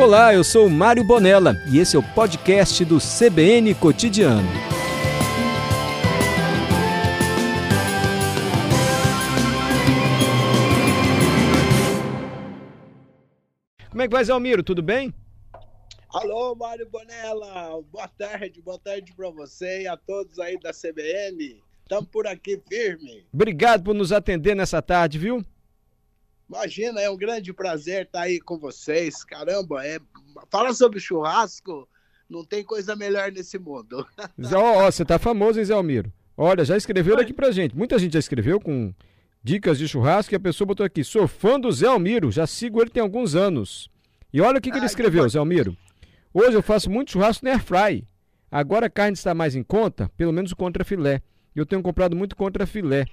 Olá, eu sou Mário Bonella e esse é o podcast do CBN Cotidiano. Como é que vai, Zé Almiro? Tudo bem? Alô, Mário Bonella. Boa tarde, boa tarde para você e a todos aí da CBN. Estamos por aqui firme. Obrigado por nos atender nessa tarde, viu? Imagina, é um grande prazer estar aí com vocês. Caramba, é... fala sobre churrasco, não tem coisa melhor nesse mundo. Ó, oh, você tá famoso, hein, Zé Almiro? Olha, já escreveram aqui pra gente. Muita gente já escreveu com dicas de churrasco e a pessoa botou aqui: sou fã do Zé Almiro, já sigo ele tem alguns anos. E olha o que, que ele escreveu, Zé Almiro. Hoje eu faço muito churrasco no airfry. Agora a carne está mais em conta, pelo menos o contra filé. Eu tenho comprado muito contra filé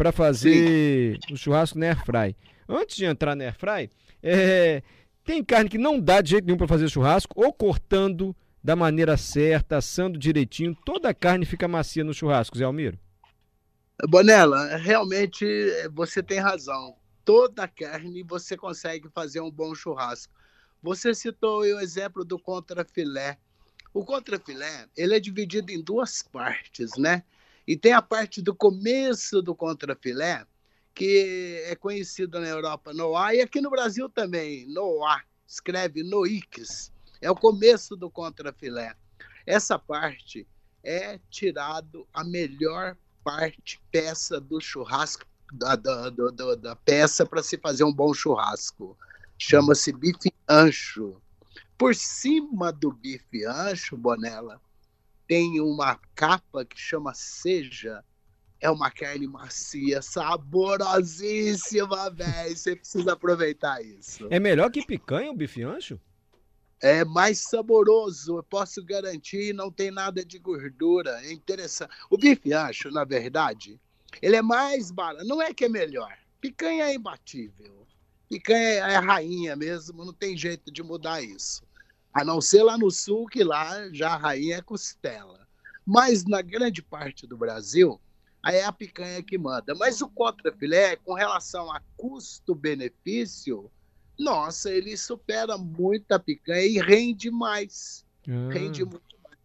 para fazer Sim. o churrasco no airfry. Antes de entrar no airfry, é, tem carne que não dá de jeito nenhum para fazer churrasco, ou cortando da maneira certa, assando direitinho, toda a carne fica macia no churrasco, Zé Almiro. Bonela, realmente você tem razão. Toda a carne você consegue fazer um bom churrasco. Você citou o exemplo do contrafilé. O contrafilé, ele é dividido em duas partes, né? E tem a parte do começo do contrafilé, que é conhecido na Europa Noá, e aqui no Brasil também, Noá, escreve Noix, é o começo do contrafilé. Essa parte é tirado a melhor parte, peça do churrasco, da, da, da, da peça para se fazer um bom churrasco. Chama-se bife ancho. Por cima do bife ancho, Bonella, tem uma capa que chama seja. É uma carne macia, saborosíssima, velho. Você precisa aproveitar isso. É melhor que picanha o bife ancho? É mais saboroso, eu posso garantir, não tem nada de gordura. É interessante. O bife ancho, na verdade, ele é mais barato. Não é que é melhor. Picanha é imbatível. Picanha é a rainha mesmo, não tem jeito de mudar isso. A não ser lá no sul, que lá já a rainha é costela. Mas na grande parte do Brasil, aí é a picanha que manda. Mas o contrafilé, com relação a custo-benefício, nossa, ele supera muito a picanha e rende mais. Ah. Rende muito mais.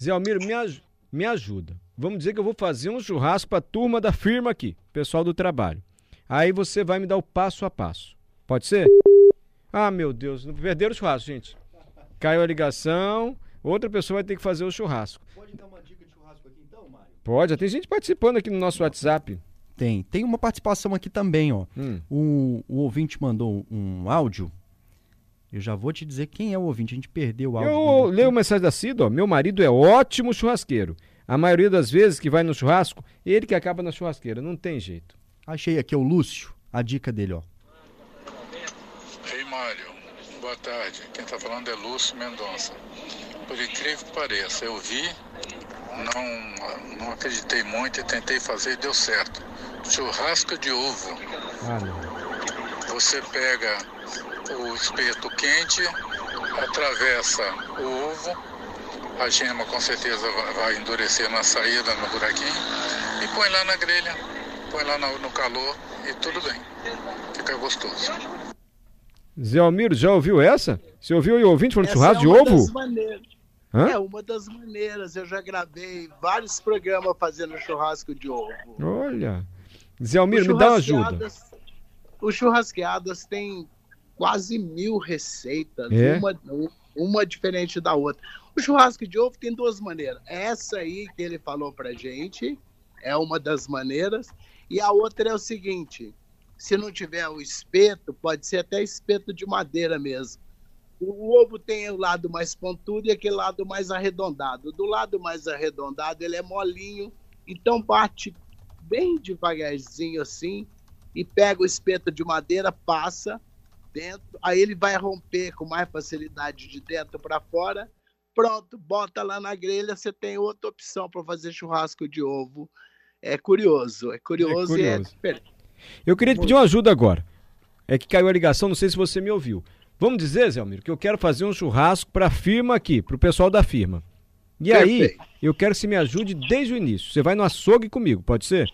Zé Almiro, me, aj me ajuda. Vamos dizer que eu vou fazer um churrasco para a turma da firma aqui, pessoal do trabalho. Aí você vai me dar o passo a passo. Pode ser? Ah, meu Deus, não perderam o churrasco, gente. Caiu a ligação, outra pessoa vai ter que fazer o churrasco. Pode dar uma dica de churrasco aqui então, Mário? Pode, tem gente participando aqui no nosso WhatsApp. Tem. Tem uma participação aqui também, ó. Hum. O, o ouvinte mandou um áudio. Eu já vou te dizer quem é o ouvinte. A gente perdeu o áudio. Eu leio a mensagem da Cida, ó. Meu marido é ótimo churrasqueiro. A maioria das vezes que vai no churrasco, ele que acaba na churrasqueira. Não tem jeito. Achei aqui é o Lúcio, a dica dele, ó. Ei, Mário boa tarde. Quem está falando é Lúcio Mendonça. Por incrível que pareça, eu vi, não, não acreditei muito e tentei fazer e deu certo. Churrasco de ovo. Você pega o espeto quente, atravessa o ovo, a gema com certeza vai endurecer na saída, no buraquinho, e põe lá na grelha, põe lá no calor e tudo bem. Fica gostoso. Zé Almiro, já ouviu essa? Você ouviu o ouvinte falando essa churrasco é de ovo? Hã? É uma das maneiras. Eu já gravei vários programas fazendo churrasco de ovo. Olha. Zé Almiro, me dá uma ajuda. Os churrasqueadas têm quase mil receitas, é? uma, uma diferente da outra. O churrasco de ovo tem duas maneiras. Essa aí que ele falou pra gente é uma das maneiras. E a outra é o seguinte: se não tiver o espeto, pode ser até espeto de madeira mesmo. O ovo tem o lado mais pontudo e aquele lado mais arredondado. Do lado mais arredondado, ele é molinho, então bate bem devagarzinho assim e pega o espeto de madeira, passa dentro, aí ele vai romper com mais facilidade de dentro para fora. Pronto, bota lá na grelha, você tem outra opção para fazer churrasco de ovo. É curioso, é curioso, é curioso. e é diferente. Eu queria te pedir uma ajuda agora. É que caiu a ligação, não sei se você me ouviu. Vamos dizer, Zé Almiro, que eu quero fazer um churrasco para a firma aqui, para o pessoal da firma. E Perfeito. aí, eu quero que você me ajude desde o início. Você vai no açougue comigo, pode ser?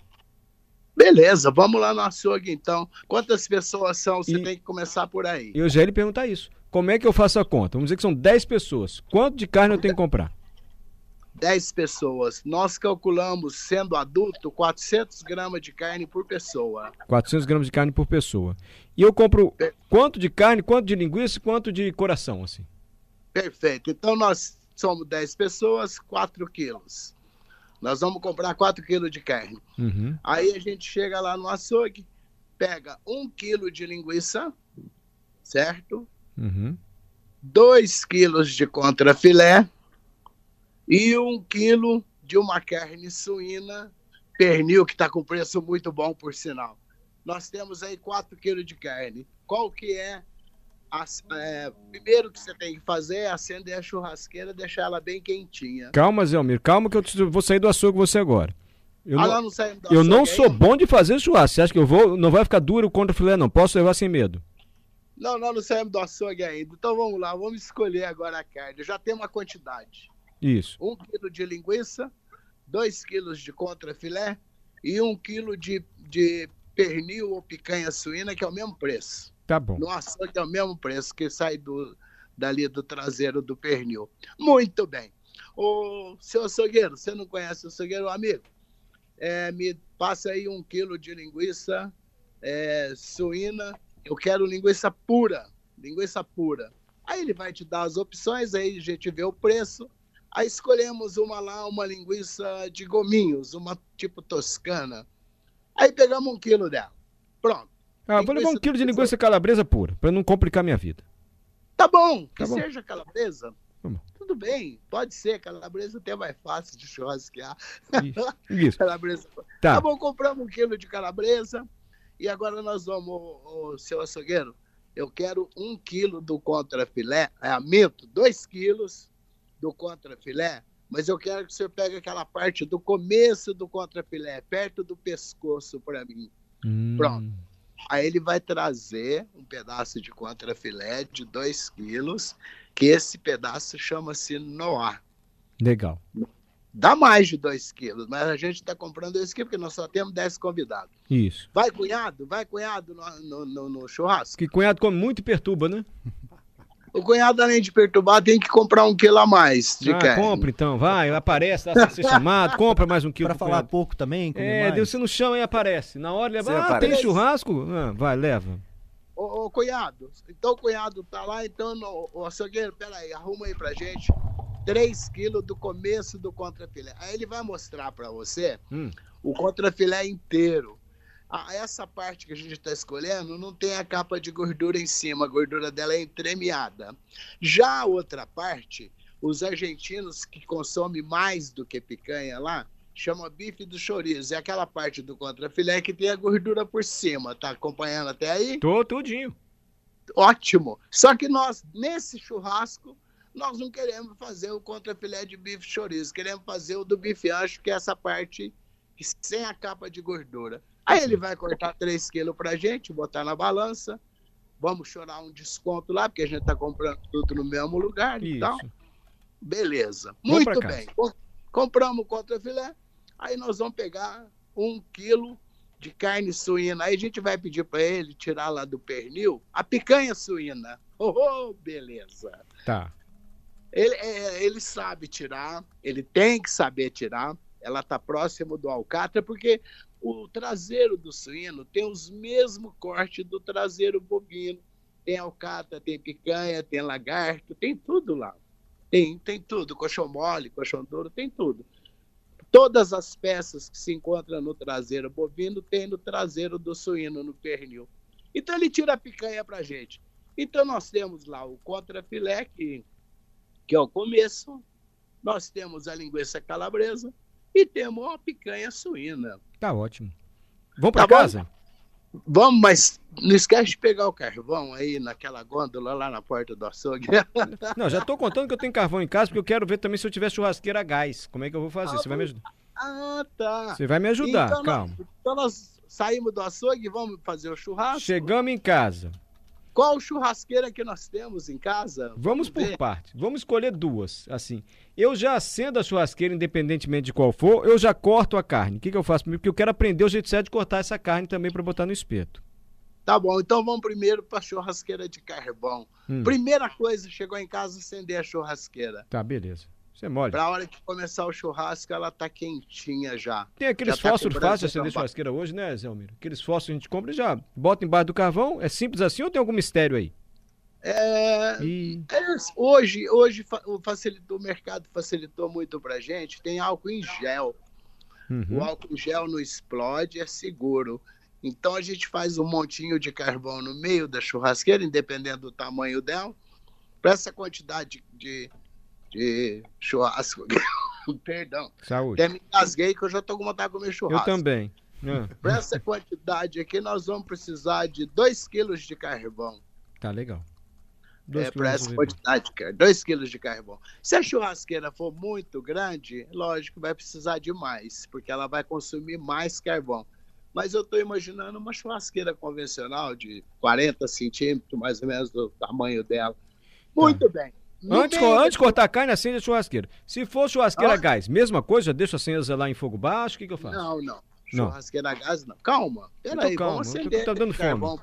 Beleza, vamos lá no açougue então. Quantas pessoas são? Você e... tem que começar por aí. Eu já ia lhe perguntar isso. como é que eu faço a conta? Vamos dizer que são 10 pessoas. Quanto de carne eu tenho que comprar? 10 pessoas. Nós calculamos, sendo adulto, 400 gramas de carne por pessoa. 400 gramas de carne por pessoa. E eu compro quanto de carne, quanto de linguiça, quanto de coração, assim? Perfeito. Então nós somos 10 pessoas, 4 quilos. Nós vamos comprar 4 quilos de carne. Uhum. Aí a gente chega lá no açougue, pega 1 quilo de linguiça, certo? Uhum. 2 quilos de contrafilé e 1 quilo de uma carne suína, pernil, que está com preço muito bom, por sinal. Nós temos aí 4 quilos de carne. Qual que é é, primeiro que você tem que fazer é acender a churrasqueira, deixar ela bem quentinha. Calma, Zé Almir, calma que eu vou sair do açougue você agora. Eu ah, não, não eu não sou bom de fazer churrasco. Você acha que eu vou, não vai ficar duro contra o filé, não? Posso levar sem medo? Não, nós não saímos do açougue ainda. Então vamos lá, vamos escolher agora a carne. Eu já tem uma quantidade. Isso. Um quilo de linguiça, dois quilos de contrafilé e um quilo de, de pernil ou picanha suína, que é o mesmo preço. Tá bom. No açougue é o mesmo preço que sai do, dali do traseiro do pernil. Muito bem. O seu açougueiro, você não conhece o açougueiro, amigo? É, me passa aí um quilo de linguiça é, suína. Eu quero linguiça pura. Linguiça pura. Aí ele vai te dar as opções, aí a gente vê o preço. Aí escolhemos uma lá, uma linguiça de gominhos, uma tipo toscana. Aí pegamos um quilo dela. Pronto. Ah, vou levar um quilo de linguiça calabresa pura, para não complicar minha vida. Tá bom, que tá bom. seja calabresa. Tudo bem, pode ser, calabresa até mais fácil de churrasquear. Isso. Isso. calabresa. Tá. tá bom, compramos um quilo de calabresa e agora nós vamos, o, seu açougueiro, eu quero um quilo do contrafilé, é amento, dois quilos do contrafilé, mas eu quero que você pegue aquela parte do começo do contrafilé, perto do pescoço para mim. Hum. Pronto. Aí ele vai trazer um pedaço de contrafilé de 2 quilos, que esse pedaço chama-se Noir. Legal. Dá mais de 2 quilos, mas a gente está comprando 2 quilos porque nós só temos 10 convidados. Isso. Vai, cunhado? Vai, cunhado, no, no, no churrasco? Que cunhado come muito e perturba, né? O cunhado, além de perturbar, tem que comprar um quilo a mais de ah, carne. compra então, vai, aparece, dá ser chamado, compra mais um quilo. Pra falar cunhado. pouco também, É, Deus, você não chama e aparece. Na hora leva, ah, aparece. tem churrasco? Ah, vai, leva. Ô, ô, cunhado, então o cunhado tá lá, então, no, o açougueiro, peraí, arruma aí pra gente 3 quilos do começo do contrafilé. Aí ele vai mostrar pra você hum. o contrafilé inteiro essa parte que a gente está escolhendo não tem a capa de gordura em cima, a gordura dela é entremeada. Já a outra parte, os argentinos que consomem mais do que picanha lá, chama bife do chorizo. É aquela parte do contrafilé que tem a gordura por cima. Tá acompanhando até aí? Tô, tudinho. Ótimo. Só que nós, nesse churrasco, nós não queremos fazer o contrafilé de bife chorizo. Queremos fazer o do bife ancho, que é essa parte sem a capa de gordura. Aí ele vai cortar 3 quilos pra gente, botar na balança. Vamos chorar um desconto lá, porque a gente tá comprando tudo no mesmo lugar e tal. Beleza. Muito bem. Compramos o contrafilé. Aí nós vamos pegar um quilo de carne suína. Aí a gente vai pedir para ele tirar lá do pernil a picanha suína. Oh, oh beleza. Tá. Ele, é, ele sabe tirar, ele tem que saber tirar. Ela tá próximo do alcatra, porque o traseiro do suíno tem os mesmos cortes do traseiro bovino. Tem alcata, tem picanha, tem lagarto, tem tudo lá. Tem, tem tudo, colchão mole, colchão duro, tem tudo. Todas as peças que se encontram no traseiro bovino tem no traseiro do suíno, no pernil. Então ele tira a picanha para gente. Então nós temos lá o contrafilé, que, que é o começo. Nós temos a linguiça calabresa, e temos uma picanha suína. Tá ótimo. Vamos para tá casa? Bom? Vamos, mas não esquece de pegar o carvão aí naquela gôndola lá na porta do açougue. Não, já estou contando que eu tenho carvão em casa, porque eu quero ver também se eu tiver churrasqueira a gás. Como é que eu vou fazer? Ah, Você vai me ajudar? Ah, tá. Você vai me ajudar, então, calma. Nós, então nós saímos do açougue e vamos fazer o churrasco? Chegamos em casa. Qual churrasqueira que nós temos em casa? Vamos, Vamos por parte. Vamos escolher duas. Assim, eu já acendo a churrasqueira, independentemente de qual for, eu já corto a carne. O que, que eu faço? Porque eu quero aprender o jeito certo de cortar essa carne também para botar no espeto. Tá bom, então vamos primeiro para a churrasqueira de carvão. Hum. Primeira coisa, chegou em casa, acender a churrasqueira. Tá, beleza. Você é mole. Pra hora que começar o churrasco, ela tá quentinha já. Tem aqueles tá fósforos fáceis de acender churrasqueira hoje, né, Zé Almiro? Aqueles fósforos que a gente compra e já bota embaixo do carvão. É simples assim ou tem algum mistério aí? É, e... é, hoje, hoje facilitou, o mercado facilitou muito pra gente. Tem álcool em gel. Uhum. O álcool em gel não explode, é seguro. Então a gente faz um montinho de carvão no meio da churrasqueira, independente do tamanho dela, para essa quantidade de, de churrasco. Perdão. Saúde. Até me engasguei que eu já estou com vontade de comer churrasco. Eu também. Ah. Para essa quantidade aqui, nós vamos precisar de 2 quilos de carvão. Tá legal. é, para essa quantidade, 2 quilos de carvão. Se a churrasqueira for muito grande, lógico, vai precisar de mais, porque ela vai consumir mais carvão mas eu estou imaginando uma churrasqueira convencional de 40 centímetros, mais ou menos, do tamanho dela. Muito tá. bem. Antes, antes de cortar a carne, acende a churrasqueira. Se for churrasqueira ah. gás, mesma coisa, deixa acesa lá em fogo baixo, o que, que eu faço? Não, não. Churrasqueira não. gás, não. Calma, peraí, calma, vamos acender. Tá dando fome.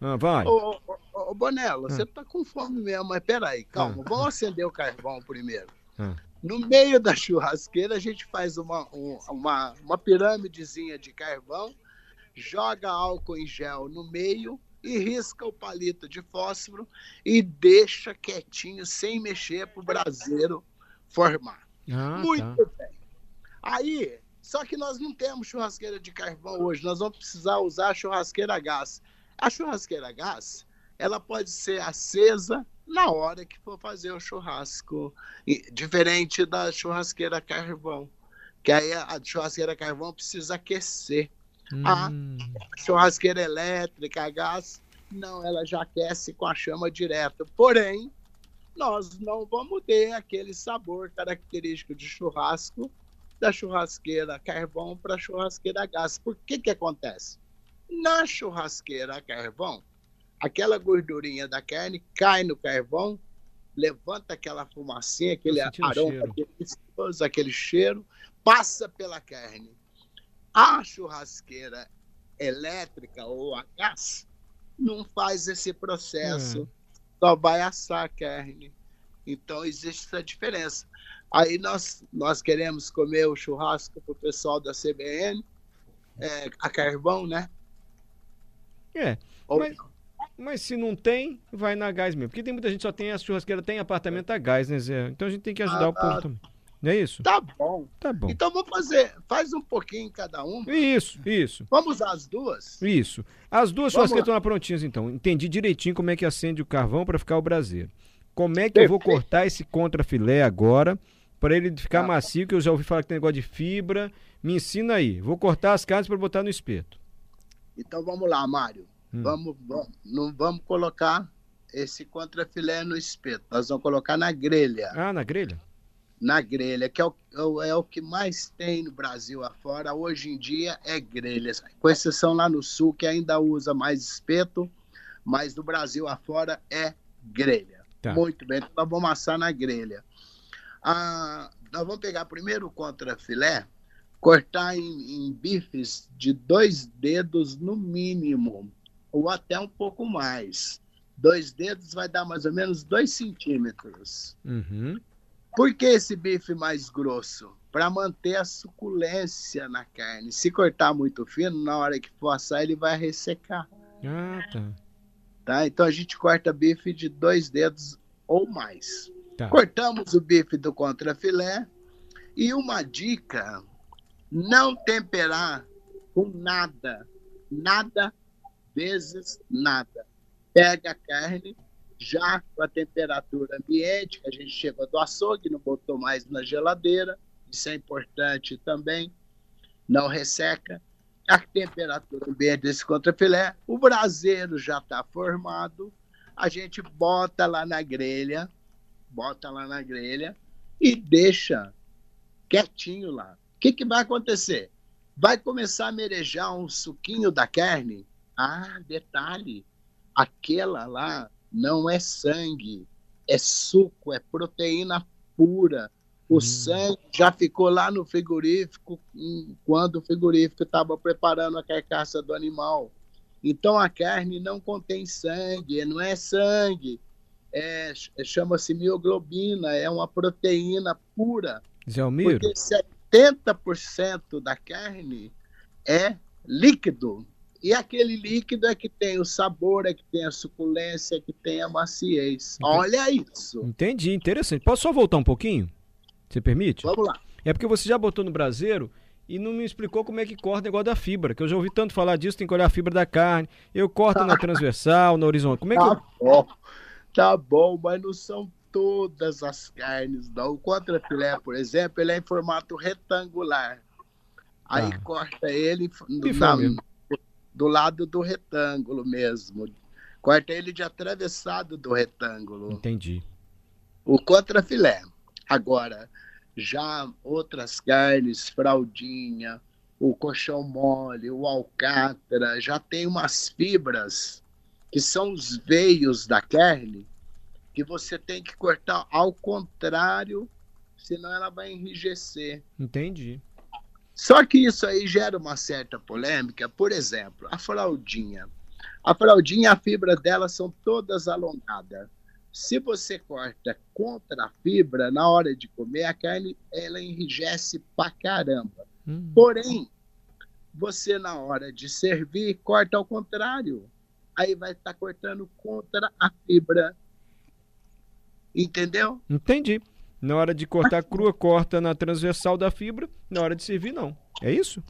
Ah, vai. Ô, ô, ô Bonella, ah. você tá com fome mesmo, mas peraí, calma. Ah. Vamos acender o carvão primeiro. Ah. No meio da churrasqueira, a gente faz uma, uma, uma pirâmidezinha de carvão joga álcool em gel no meio e risca o palito de fósforo e deixa quietinho, sem mexer, para o braseiro formar. Ah, Muito tá. bem. Aí, só que nós não temos churrasqueira de carvão hoje, nós vamos precisar usar a churrasqueira a gás. A churrasqueira a gás, ela pode ser acesa na hora que for fazer o churrasco, diferente da churrasqueira a carvão, que aí a churrasqueira a carvão precisa aquecer. A hum. churrasqueira elétrica, a gás, não, ela já aquece com a chama direta. Porém, nós não vamos ter aquele sabor característico de churrasco da churrasqueira carvão para a churrasqueira a gás. Por que que acontece? Na churrasqueira carvão, aquela gordurinha da carne cai no carvão, levanta aquela fumacinha, aquele aroma, aquele, aquele cheiro, passa pela carne. A churrasqueira elétrica ou a gás não faz esse processo, é. só vai assar a carne. Então existe essa diferença. Aí nós, nós queremos comer o churrasco para o pessoal da CBN, é, a carvão, né? É. Ou... Mas, mas, se não tem, vai na gás mesmo. Porque tem muita gente que só tem a churrasqueira, tem apartamento a gás, né, Zé? Então a gente tem que ajudar ah, o povo também. Não é isso? Tá bom. Tá bom. Então vamos fazer, faz um pouquinho em cada uma. Isso, isso. Vamos usar as duas? Isso. As duas suas estão lá prontinhas então. Entendi direitinho como é que acende o carvão para ficar o braseiro. Como é que Perfeito. eu vou cortar esse contrafilé agora para ele ficar tá macio, que eu já ouvi falar que tem negócio de fibra. Me ensina aí. Vou cortar as carnes para botar no espeto. Então vamos lá, Mário. Hum. Vamos, vamos, não vamos colocar esse contrafilé no espeto. Nós vamos colocar na grelha. Ah, na grelha? Na grelha, que é o, é, é o que mais tem no Brasil afora, hoje em dia é grelha, com exceção lá no sul, que ainda usa mais espeto, mas no Brasil afora é grelha. Tá. Muito bem, então nós vamos assar na grelha. Ah, nós vamos pegar primeiro o contrafilé, cortar em, em bifes de dois dedos no mínimo, ou até um pouco mais. Dois dedos vai dar mais ou menos dois centímetros. Uhum. Por que esse bife mais grosso? Para manter a suculência na carne. Se cortar muito fino, na hora que for assar, ele vai ressecar. Ah, tá. tá? Então a gente corta bife de dois dedos ou mais. Tá. Cortamos o bife do contrafilé. E uma dica: não temperar com nada. Nada vezes nada. Pega a carne, já com a temperatura ambiente, que a gente chegou do açougue, não botou mais na geladeira, isso é importante também, não resseca. A temperatura ambiente desse contrafilé, o braseiro já está formado, a gente bota lá na grelha, bota lá na grelha e deixa quietinho lá. O que, que vai acontecer? Vai começar a merejar um suquinho da carne? Ah, detalhe, aquela lá não é sangue, é suco, é proteína pura. O hum. sangue já ficou lá no frigorífico quando o frigorífico estava preparando a carcaça do animal. Então a carne não contém sangue, não é sangue, é, chama-se mioglobina, é uma proteína pura. Zé Almiro? Porque 70% da carne é líquido. E aquele líquido é que tem o sabor, é que tem a suculência, é que tem a maciez. Olha isso. Entendi, interessante. Posso só voltar um pouquinho? Você permite? Vamos lá. É porque você já botou no braseiro e não me explicou como é que corta o negócio da fibra, que eu já ouvi tanto falar disso, tem que olhar a fibra da carne. Eu corto na transversal, na horizontal. Como é que tá eu... bom. Tá bom, mas não são todas as carnes, não. O contrafilé, por exemplo, ele é em formato retangular. Aí ah. corta ele na, do lado do retângulo mesmo. Corta ele de atravessado do retângulo. Entendi. O contrafilé. Agora, já outras carnes, fraldinha, o colchão mole, o alcatra, já tem umas fibras que são os veios da carne que você tem que cortar ao contrário, senão ela vai enrijecer. Entendi. Só que isso aí gera uma certa polêmica. Por exemplo, a fraldinha. A fraldinha, a fibra dela são todas alongadas. Se você corta contra a fibra, na hora de comer, a carne ela enrijece pra caramba. Hum. Porém, você na hora de servir, corta ao contrário. Aí vai estar tá cortando contra a fibra. Entendeu? Entendi. Na hora de cortar crua, corta na transversal da fibra. Na hora de servir, não. É isso?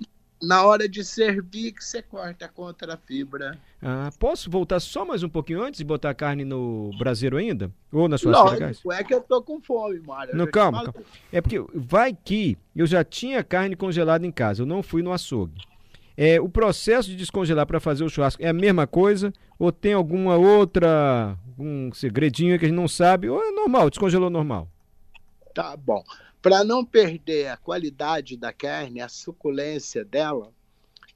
Na hora de servir, que você corta contra a fibra. Ah, posso voltar só mais um pouquinho antes e botar a carne no braseiro ainda? Ou na sua Lógico, é que eu tô com fome, Mário. Não, calma, calma. É porque vai que eu já tinha carne congelada em casa, eu não fui no açougue. É, o processo de descongelar para fazer o churrasco é a mesma coisa? Ou tem alguma outra, um segredinho que a gente não sabe? Ou é normal, descongelou normal? Tá bom. Para não perder a qualidade da carne, a suculência dela,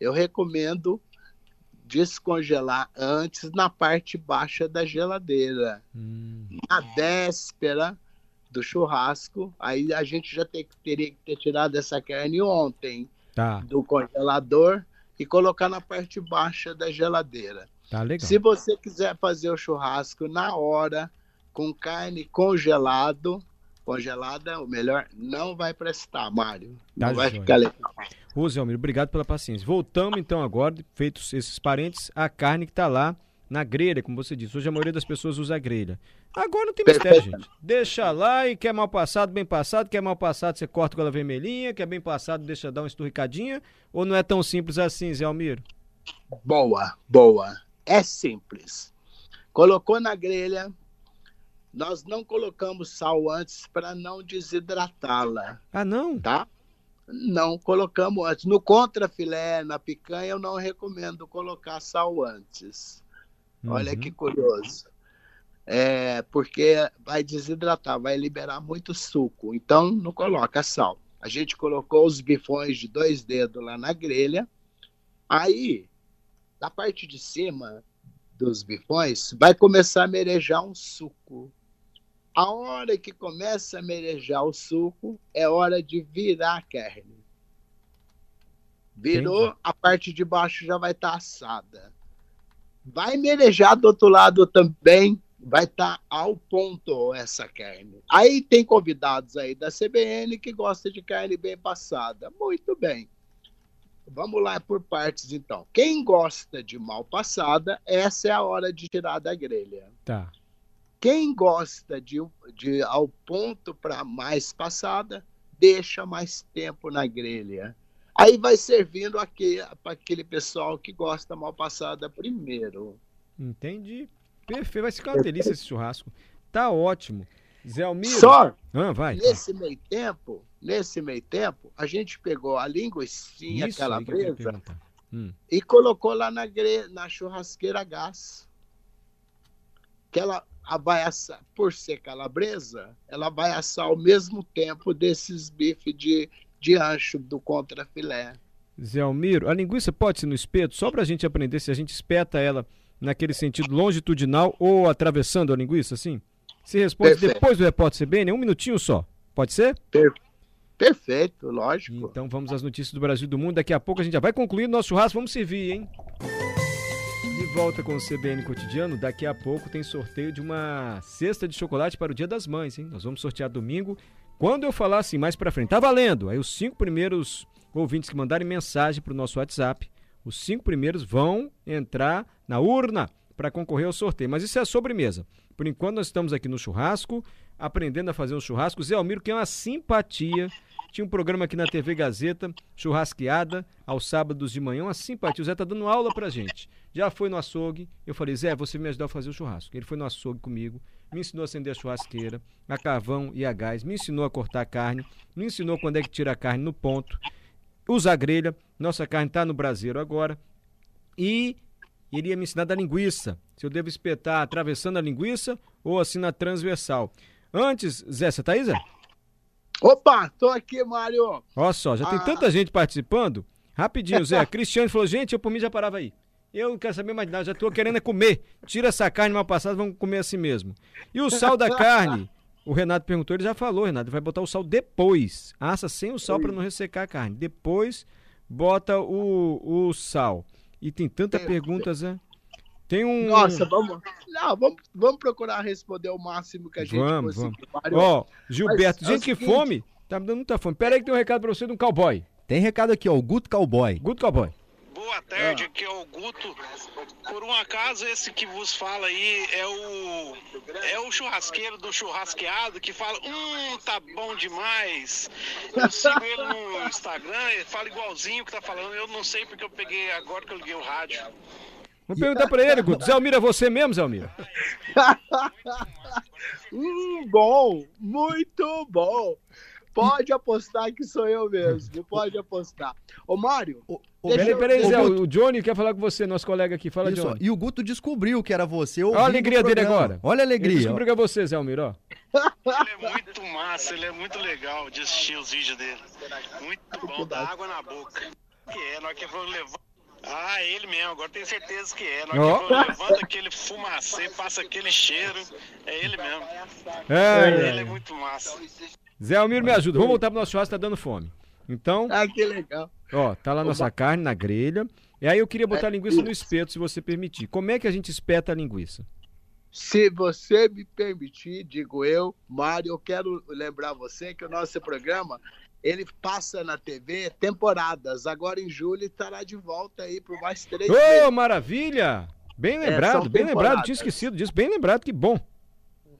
eu recomendo descongelar antes na parte baixa da geladeira. Hum. Na véspera do churrasco, aí a gente já ter, teria que ter tirado essa carne ontem tá. do congelador e colocar na parte baixa da geladeira. Tá legal. Se você quiser fazer o churrasco na hora, com carne congelado, congelada, o melhor não vai prestar, Mário. Tá não vai ficar legal. Rose Almir, obrigado pela paciência. Voltamos então agora, feitos esses parentes, a carne que está lá na grelha, como você disse. Hoje a maioria das pessoas usa grelha. Agora não tem mistério, gente. Deixa lá e quer mal passado, bem passado. Quer mal passado, você corta com ela vermelhinha. Quer bem passado, deixa dar uma esturricadinha. Ou não é tão simples assim, Zé Almiro? Boa, boa. É simples. Colocou na grelha, nós não colocamos sal antes para não desidratá-la. Ah, não? Tá? Não colocamos antes. No contrafilé, na picanha, eu não recomendo colocar sal antes. Uhum. Olha que curioso. É, porque vai desidratar, vai liberar muito suco. Então, não coloca sal. A gente colocou os bifões de dois dedos lá na grelha. Aí, da parte de cima dos bifões, vai começar a merejar um suco. A hora que começa a merejar o suco é hora de virar a carne. Virou, Entendi. a parte de baixo já vai estar tá assada. Vai merejar do outro lado também, vai estar tá ao ponto essa carne. Aí tem convidados aí da CBN que gostam de carne bem passada. Muito bem. Vamos lá por partes então. Quem gosta de mal passada, essa é a hora de tirar da grelha. Tá. Quem gosta de, de ao ponto para mais passada, deixa mais tempo na grelha. Aí vai servindo para aquele pessoal que gosta mal passada primeiro. Entendi. Perfeito. Vai ficar uma delícia esse churrasco. Tá ótimo. Zé Almiro. Só ah, vai, nesse vai. meio tempo, nesse meio tempo, a gente pegou a linguiça calabresa hum. e colocou lá na, na churrasqueira a gás. Que ela, vai assar, por ser calabresa, ela vai assar ao mesmo tempo desses bifes de, de ancho do contrafilé. Zé Almiro, a linguiça pode ser no espeto, só para a gente aprender se a gente espeta ela naquele sentido longitudinal ou atravessando a linguiça, assim? Se responde Perfeito. depois do repórter CBN, um minutinho só. Pode ser? Per Perfeito, lógico. Então vamos às notícias do Brasil e do mundo. Daqui a pouco a gente já vai concluir nosso churrasco. Vamos servir, hein? Volta com o CBN Cotidiano. Daqui a pouco tem sorteio de uma cesta de chocolate para o Dia das Mães, hein? Nós vamos sortear domingo. Quando eu falar assim mais para frente, tá valendo. Aí os cinco primeiros ouvintes que mandarem mensagem para o nosso WhatsApp, os cinco primeiros vão entrar na urna para concorrer ao sorteio. Mas isso é a sobremesa. Por enquanto nós estamos aqui no churrasco, aprendendo a fazer um churrasco. Zé Almiro, que é uma simpatia tinha um programa aqui na TV Gazeta, churrasqueada, aos sábados de manhã, uma simpatia. O Zé tá dando aula pra gente. Já foi no açougue. Eu falei, Zé, você me ajudou a fazer o churrasco. Ele foi no açougue comigo, me ensinou a acender a churrasqueira, a carvão e a gás, me ensinou a cortar a carne, me ensinou quando é que tira a carne no ponto, usar grelha. Nossa carne tá no braseiro agora. E ele ia me ensinar da linguiça. Se eu devo espetar atravessando a linguiça ou assim na transversal. Antes, Zé, você tá aí, Zé? Opa, tô aqui, Mário. Olha só, já ah. tem tanta gente participando. Rapidinho, Zé. Cristiano falou, gente, eu por mim já parava aí. Eu não quero saber mais nada, já tô querendo é comer. Tira essa carne mal passada, vamos comer assim mesmo. E o sal da carne? O Renato perguntou, ele já falou, Renato, vai botar o sal depois. Assa sem o sal para não ressecar a carne. Depois bota o, o sal. E tem tanta pergunta, Zé. Tem um. Nossa, vamos. Não, vamos, vamos procurar responder o máximo que a gente vamos, conseguir. Ó, oh, Gilberto, Mas, gente, é que fome. Tá me dando muita fome. Pera aí que tem um recado pra você de um cowboy. Tem recado aqui, ó, o Guto Cowboy. Guto Cowboy. Boa tarde, ah. aqui é o Guto. Por um acaso, esse que vos fala aí é o é o churrasqueiro do churrasqueado que fala, hum, tá bom demais. Eu sigo ele no Instagram, ele fala igualzinho que tá falando. Eu não sei porque eu peguei agora que eu liguei o rádio. Vamos perguntar pra ele, Guto. Zé Almira, é você mesmo, Zé Almira? hum, bom, muito bom. Pode apostar que sou eu mesmo. Pode apostar. Ô, Mário. Ô, peraí, peraí, Zé. O Johnny quer falar com você, nosso colega aqui. Fala, Isso, Johnny. E o Guto descobriu que era você. Olha a alegria dele agora. Olha a alegria. Ele descobriu que é você, Zé Almir, ó. Ele é muito massa, ele é muito legal de assistir os vídeos dele. Muito bom, dá água na boca. Que é, nós que vamos levar ah, ele mesmo, agora tenho certeza que é. Na hora oh. que levanta aquele fumacê, passa aquele cheiro, é ele mesmo. É, é. ele é muito massa. Zé Almir, me ajuda. Vamos voltar pro nosso churrasco, tá dando fome. Então. Ah, que legal. Ó, tá lá nossa carne na grelha. E aí eu queria botar a linguiça no espeto, se você permitir. Como é que a gente espeta a linguiça? Se você me permitir, digo eu, Mário, eu quero lembrar você que o nosso programa ele passa na TV temporadas. Agora em julho estará de volta aí por mais três Ô, oh, maravilha! Bem é, lembrado, é, bem lembrado, tinha esquecido disso, bem lembrado, que bom.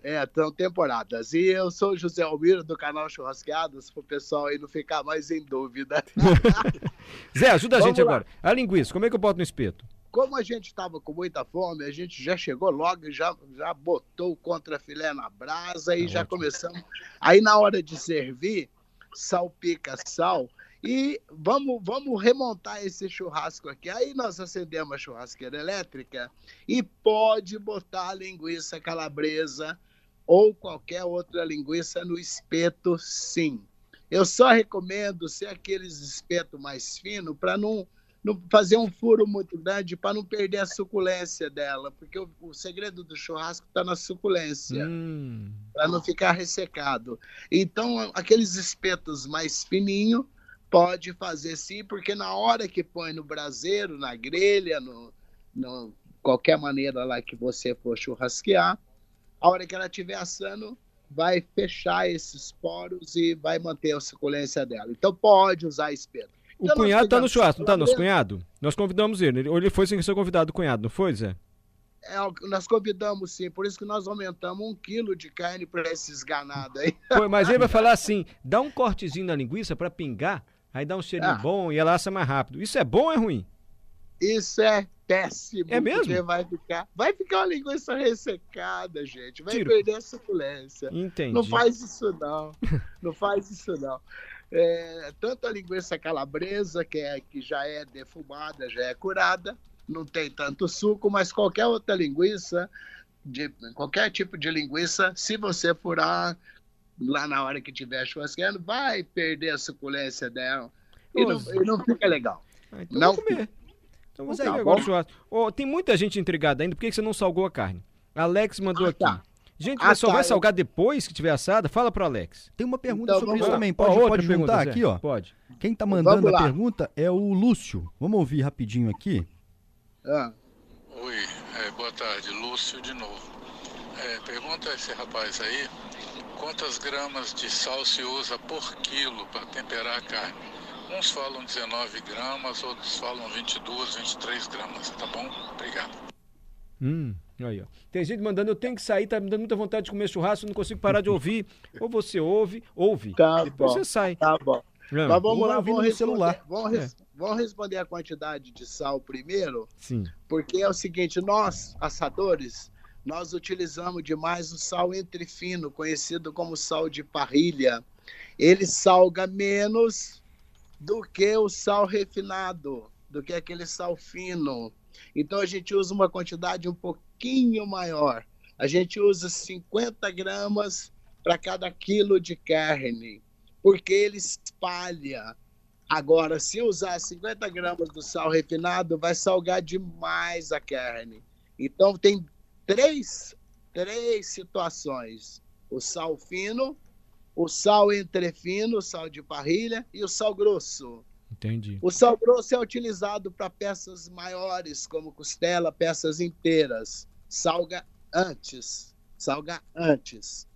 É, são temporadas. E eu sou o José Almiro, do canal Churrasqueadas, para o pessoal aí não ficar mais em dúvida. Zé, ajuda a gente lá. agora. A linguiça, como é que eu boto no espeto? Como a gente estava com muita fome, a gente já chegou logo e já, já botou o contrafilé na brasa e é já ótimo. começamos. Aí na hora de servir, salpica sal e vamos, vamos remontar esse churrasco aqui. Aí nós acendemos a churrasqueira elétrica e pode botar a linguiça calabresa ou qualquer outra linguiça no espeto, sim. Eu só recomendo ser aqueles espetos mais finos para não não fazer um furo muito grande para não perder a suculência dela, porque o, o segredo do churrasco está na suculência, hum. para não ficar ressecado. Então, aqueles espetos mais fininhos pode fazer sim, porque na hora que põe no braseiro, na grelha, no, no qualquer maneira lá que você for churrasquear, a hora que ela estiver assando, vai fechar esses poros e vai manter a suculência dela. Então pode usar espeto. O eu cunhado tá no churrasco, não tá nosso cunhado? Nós convidamos ele. Ou ele foi sem ser convidado, o cunhado, não foi, Zé? É, nós convidamos sim, por isso que nós aumentamos um quilo de carne para esses ganados aí. Foi, mas ele vai falar assim: dá um cortezinho na linguiça para pingar, aí dá um cheirinho ah. bom e ela assa mais rápido. Isso é bom ou é ruim? Isso é péssimo. É mesmo? Vai ficar, vai ficar uma linguiça ressecada, gente. Vai Tiro. perder a suculência. Entendi. Não faz isso não. Não faz isso não. É, tanto a linguiça calabresa, que, é, que já é defumada, já é curada, não tem tanto suco, mas qualquer outra linguiça, de, qualquer tipo de linguiça, se você furar lá na hora que tiver churrasqueando, vai perder a suculência dela. E, não, e não, fica legal. Ah, então não comer. Então você tá agora churrasco. Oh, tem muita gente intrigada ainda. Por que você não salgou a carne? Alex mandou ah, aqui. Gente, ah, só tá, vai salgar eu... depois que tiver assada? Fala pro Alex. Tem uma pergunta então, sobre isso lá. também. Pode, pode perguntar pergunta, aqui, ó. Pode. Quem tá mandando a pergunta é o Lúcio. Vamos ouvir rapidinho aqui. Ah. Oi, é, boa tarde, Lúcio de novo. É, pergunta a esse rapaz aí quantas gramas de sal se usa por quilo para temperar a carne. Uns falam 19 gramas, outros falam 22, 23 gramas, tá bom? Obrigado. Hum, aí, ó. Tem gente mandando, eu tenho que sair, tá me dando muita vontade de comer churrasco, não consigo parar de ouvir. Ou você ouve, ouve. Tá depois bom, você sai. Tá bom. Não. Mas vamos lá, vamos responder, celular. Vamos, res- vamos responder a quantidade de sal primeiro, Sim. porque é o seguinte, nós, assadores, nós utilizamos demais o sal entre fino, conhecido como sal de parrilha. Ele salga menos do que o sal refinado, do que aquele sal fino. Então a gente usa uma quantidade um pouquinho maior. A gente usa 50 gramas para cada quilo de carne, porque ele espalha. Agora, se usar 50 gramas do sal refinado, vai salgar demais a carne. Então, tem três, três situações: o sal fino, o sal entrefino, o sal de parrilha e o sal grosso. Entendi. O sal grosso é utilizado para peças maiores, como costela, peças inteiras. Salga antes. Salga antes.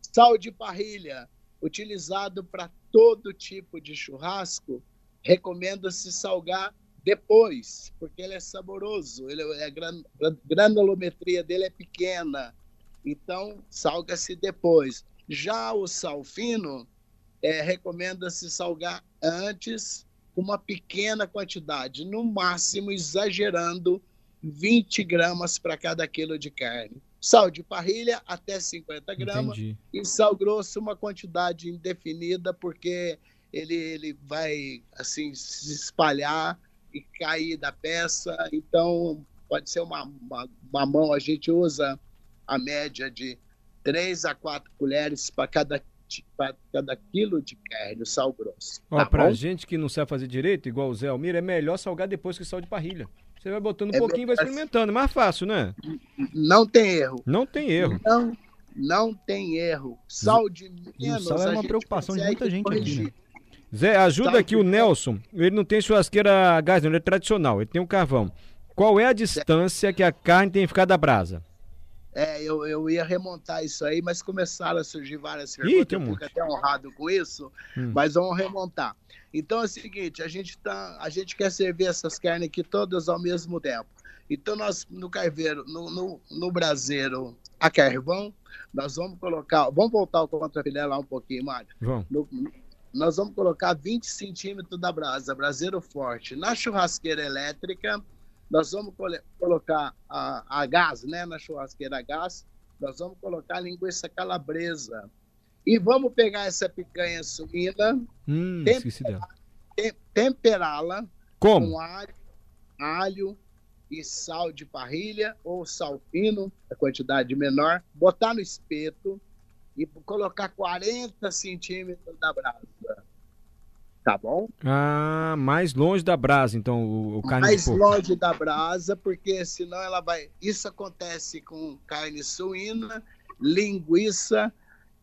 Sal de parrilha, utilizado para todo tipo de churrasco, recomenda-se salgar depois, porque ele é saboroso, ele é, a gran- a granulometria dele é pequena, então salga-se depois. Já o sal fino, é, recomenda-se salgar antes, uma pequena quantidade, no máximo exagerando 20 gramas para cada quilo de carne. Sal de parrilha até 50 gramas Entendi. e sal grosso uma quantidade indefinida porque ele, ele vai assim se espalhar e cair da peça então pode ser uma, uma, uma mão a gente usa a média de 3 a 4 colheres para cada para cada quilo de carne o sal grosso Ó, tá pra bom? gente que não sabe fazer direito, igual o Zé Almir, é melhor salgar depois que sal de parrilha. Você vai botando um É pouquinho e vai verdade. experimentando. É mais fácil, né? não tem erro Não tem erro. não não tem erro sal de menos sal a uma preocupação de muita gente aqui, corrigir. né? Zé, ajuda aqui o Nelson. Ele não tem churrasqueira a gás, não, ele é tradicional. Ele tem um carvão. Qual é a distância que a carne tem que ficar da brasa? É, eu, eu ia remontar isso aí, mas começaram a surgir várias perguntas. um eu fico até honrado com isso, Hum. mas vamos remontar. Então é o seguinte, a gente, tá, a gente quer servir essas carnes aqui todas ao mesmo tempo. Então nós, no carveiro, no, no, no braseiro a carvão, nós vamos colocar, vamos voltar ao contrafilé lá um pouquinho, Mário. Vamos. No- nós vamos colocar 20 centímetros da brasa, braseiro forte. Na churrasqueira elétrica, nós vamos colocar a, a gás, né? Na churrasqueira a gás, nós vamos colocar a linguiça calabresa. E vamos pegar essa picanha suína, Hum, Tem- temperá-la com alho, alho e sal de parrilha ou sal fino, a quantidade menor, botar no espeto e colocar 40 centímetros da brasa. Tá bom? Ah, mais longe da brasa, então, o, o carne Mais longe da brasa, porque senão ela vai. Isso acontece com carne suína, linguiça,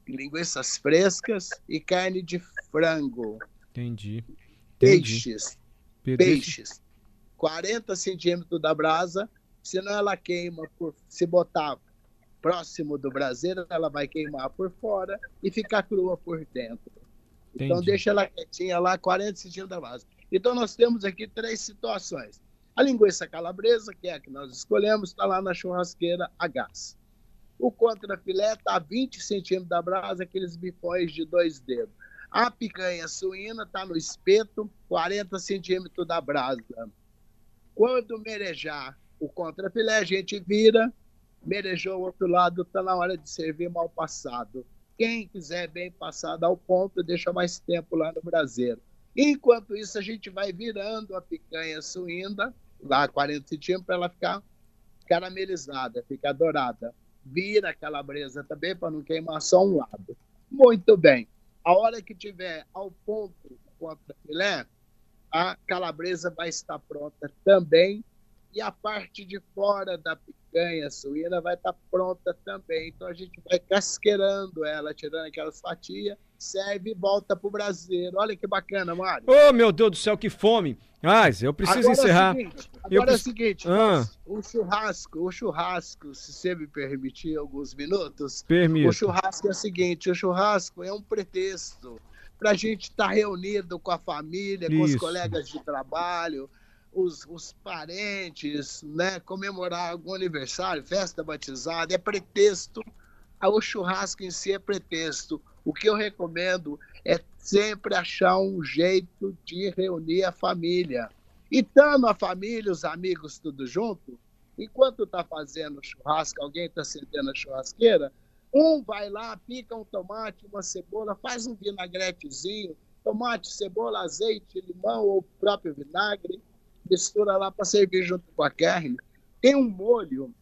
linguiças frescas e carne de frango. Entendi. Entendi. Peixes. Pedro, peixes. 40 centímetros da brasa, senão ela queima por. Se botar próximo do braseiro, ela vai queimar por fora e ficar crua por dentro. Então Entendi. deixa ela quietinha lá, 40 centímetros da brasa. Então nós temos aqui três situações. A linguiça calabresa, que é a que nós escolhemos, está lá na churrasqueira a gás. O contrafilé está a 20 centímetros da brasa, aqueles bifões de dois dedos. A picanha suína está no espeto, 40 centímetros da brasa. Quando merejar o contrafilé, a gente vira, merejou o outro lado, está na hora de servir mal passado. Quem quiser bem passado ao ponto, deixa mais tempo lá no braseiro. Enquanto isso, a gente vai virando a picanha suína, lá 40 centímetros, para ela ficar caramelizada, ficar dourada. Vira a calabresa também, para não queimar só um lado. Muito bem. A hora que tiver ao ponto contra filé, a calabresa vai estar pronta também. E a parte de fora da picanha suína vai estar pronta também. Então a gente vai casqueirando ela, tirando aquelas fatias serve e volta pro brasileiro. Olha que bacana, Mário. Ô, oh, meu Deus do céu, que fome! Mas eu preciso agora encerrar. É seguinte, agora eu... é o seguinte, ah. o churrasco, o churrasco, se você me permitir alguns minutos, Permito. o churrasco é o seguinte, o churrasco é um pretexto para a gente estar tá reunido com a família, com Isso. os colegas de trabalho, os, os, parentes, né, comemorar algum aniversário, festa batizada, é pretexto. O churrasco em si é pretexto. O que eu recomendo é sempre achar um jeito de reunir a família. E estando a família, os amigos, tudo junto, enquanto está fazendo churrasco, alguém está acendendo a churrasqueira, um vai lá, pica um tomate, uma cebola, faz um vinagretezinho, tomate, cebola, azeite, limão ou próprio vinagre, mistura lá para servir junto com a carne. Tem um molho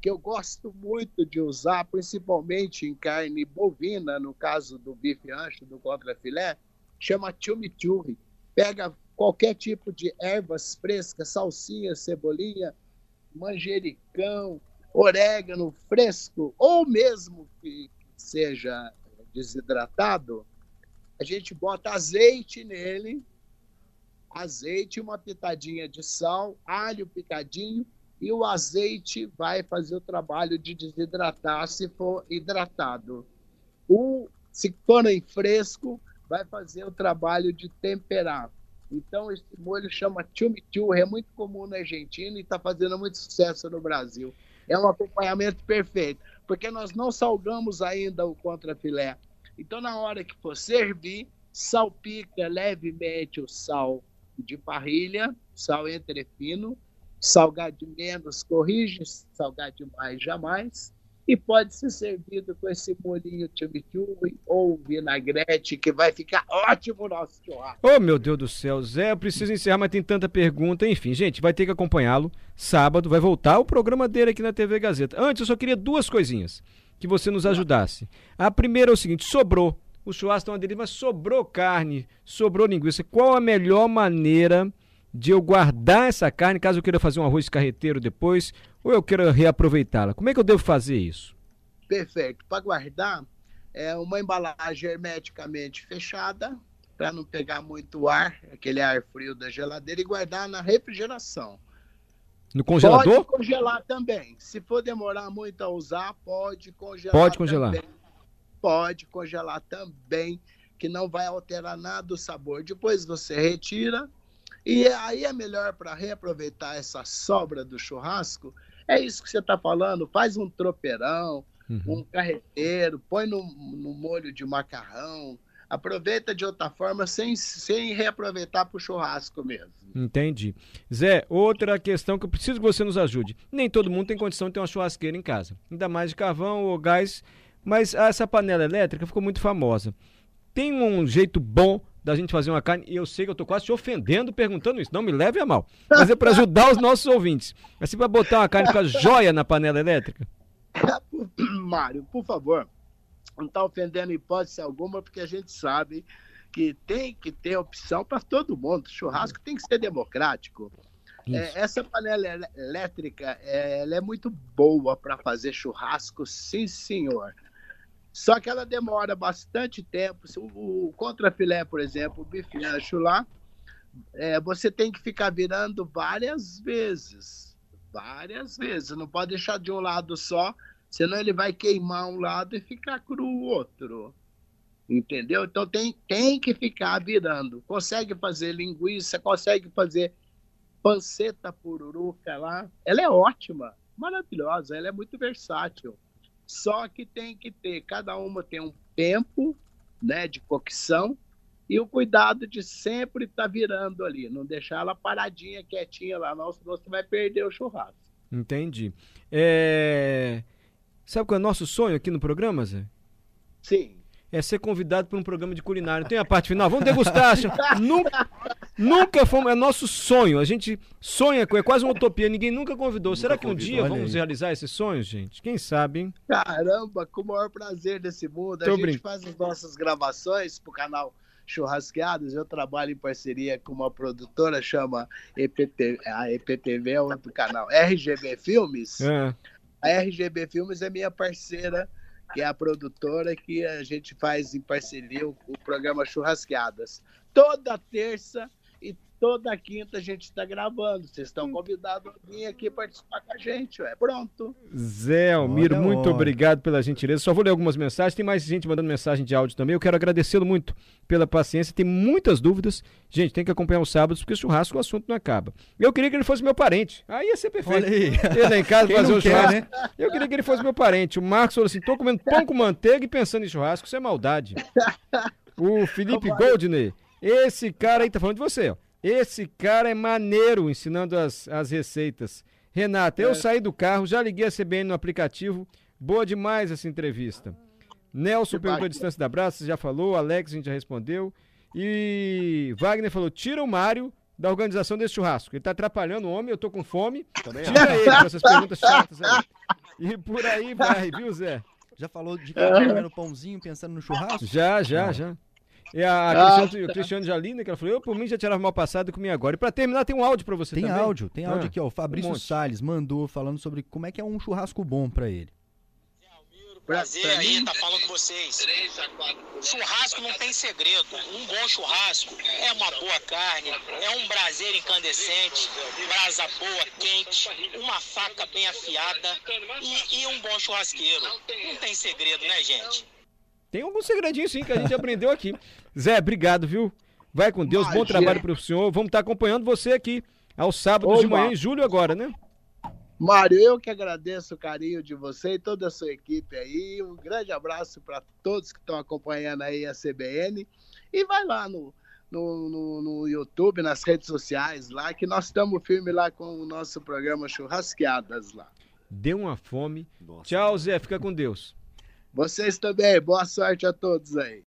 que eu gosto muito de usar, principalmente em carne bovina, no caso do bife ancho, do contrafilé, chama chimichurri. Pega qualquer tipo de ervas frescas, salsinha, cebolinha, manjericão, orégano fresco, ou mesmo que seja desidratado, a gente bota azeite nele, azeite, uma pitadinha de sal, alho picadinho e o azeite vai fazer o trabalho de desidratar se for hidratado. O, se for em fresco, vai fazer o trabalho de temperar. Então, esse molho chama chimichurri, é muito comum na Argentina e está fazendo muito sucesso no Brasil. É um acompanhamento perfeito, porque nós não salgamos ainda o contrafilé. Então, na hora que for servir, salpica levemente o sal de parrilha, sal entre fino, salgar de menos corrige, salgar demais jamais. E pode ser servido com esse molinho chimichurri ou vinagrete, que vai ficar ótimo o nosso churrasco. Oh, meu Deus do céu, Zé, eu preciso encerrar, mas tem tanta pergunta. Enfim, gente, vai ter que acompanhá-lo. Sábado vai voltar o programa dele aqui na TV Gazeta. Antes, eu só queria duas coisinhas que você nos ajudasse. A primeira é o seguinte: sobrou. O churrasco está uma delícia, mas sobrou carne, sobrou linguiça. Qual a melhor maneira de eu guardar essa carne, caso eu queira fazer um arroz carreteiro depois, ou eu queira reaproveitá-la? Como é que eu devo fazer isso? Perfeito. Para guardar, é uma embalagem hermeticamente fechada, para não pegar muito ar, aquele ar frio da geladeira, e guardar na refrigeração. No congelador? Pode congelar também. Se for demorar muito a usar, pode congelar. Pode congelar. Também. Pode congelar também, que não vai alterar nada o sabor. Depois você retira, e aí é melhor para reaproveitar essa sobra do churrasco. É isso que você está falando. Faz um tropeirão, uhum. um carreteiro, põe no, no molho de macarrão, aproveita de outra forma sem, sem reaproveitar para o churrasco mesmo. Entendi. Zé, outra questão que eu preciso que você nos ajude. Nem todo mundo tem condição de ter uma churrasqueira em casa, ainda mais de carvão ou gás, mas essa panela elétrica ficou muito famosa. Tem um jeito bom da gente fazer uma carne, e eu sei que eu tô quase te ofendendo perguntando isso, não me leve a mal, mas é para ajudar os nossos ouvintes. Assim, para botar uma carne com a joia na panela elétrica? Mário, por favor, não está ofendendo hipótese alguma, porque a gente sabe que tem que ter opção para todo mundo. Churrasco tem que ser democrático. É, essa panela elétrica é, ela é muito boa para fazer churrasco, sim, senhor. Só que ela demora bastante tempo. O, o contrafilé, por exemplo, o bife ancho lá, é, você tem que ficar virando várias vezes. Várias vezes. Não pode deixar de um lado só, senão ele vai queimar um lado e ficar cru o outro. Entendeu? Então tem, tem que ficar virando. Consegue fazer linguiça, consegue fazer panceta pururuca lá. Ela é ótima, maravilhosa, ela é muito versátil. Só que tem que ter, cada uma tem um tempo né, de cocção e o cuidado de sempre estar tá virando ali, não deixar ela paradinha, quietinha lá, não, senão você vai perder o churrasco. Entendi. É... Sabe qual é o nosso sonho aqui no programa, Zé? Sim é ser convidado para um programa de culinária. Tem a parte final, vamos degustar. nunca, nunca fomos, é nosso sonho. A gente sonha, é quase uma utopia. Ninguém nunca convidou. Nunca Será que um convidou, dia vamos aí. realizar esses sonhos, gente? Quem sabe, hein? Caramba, com o maior prazer desse mundo. Tô a gente faz as nossas gravações pro canal Churrasqueados. Eu trabalho em parceria com uma produtora, chama EPT, a EPTV é outro canal, RGB Filmes. É. A RGB Filmes é minha parceira que é a produtora que a gente faz em parceria o, o programa Churrasqueadas. Toda terça toda quinta a gente está gravando. Vocês estão hum. convidados a vir aqui participar com a gente. É pronto. Zé Almiro, Olha muito obrigado pela gentileza. Só vou ler algumas mensagens. Tem mais gente mandando mensagem de áudio também. Eu quero agradecê-lo muito pela paciência. Tem muitas dúvidas. Gente, tem que acompanhar os sábados, porque churrasco o assunto não acaba. Eu queria que ele fosse meu parente. Aí ia ser perfeito. Olha aí. Ele em casa fazer o churrasco. Né? Eu queria que ele fosse meu parente. O Marcos falou assim: tô comendo pão com manteiga e pensando em churrasco. Isso é maldade. O Felipe Goldner. Esse cara aí tá falando de você, ó. Esse cara é maneiro ensinando as, as receitas. Renata, eu é. saí do carro, já liguei a CBN no aplicativo. Boa demais essa entrevista. Nelson perguntou a distância da Braça, já falou. Alex, a gente já respondeu. E Wagner falou: tira o Mário da organização desse churrasco. Ele tá atrapalhando o homem, eu tô com fome. Também tira ele com essas perguntas chatas aí. E por aí vai, viu, Zé? Já falou de comendo pãozinho pensando no churrasco? Já, já, já. E a, ah, Cristiano, Cristiano Jalina, que ela falou, eu por mim já tirava mal passado e comia agora. E pra terminar, tem um áudio pra você tem também. Tem áudio, tem áudio ah, aqui, ó. O Fabrício um Salles mandou falando sobre como é que é um churrasco bom pra ele. Prazer aí, tá falando com vocês. Churrasco não tem segredo. Um bom churrasco é uma boa carne, é um braseiro incandescente, brasa boa, quente, uma faca bem afiada e, e um bom churrasqueiro. Não tem segredo, né, gente? Tem algum segredinho sim que a gente aprendeu aqui. Zé, obrigado, viu? Vai com Deus, Imagina. bom trabalho para o senhor. Vamos estar tá acompanhando você aqui aos sábados Ô, de manhã, em julho agora, né? Mário, eu que agradeço o carinho de você e toda a sua equipe aí. Um grande abraço para todos que estão acompanhando aí a CBN. E vai lá no, no, no, no, YouTube, nas redes sociais lá, que nós estamos firme lá com o nosso programa Churrasqueadas lá. Deu uma fome. Nossa. Tchau, Zé. Fica com Deus. Vocês também. Boa sorte a todos aí.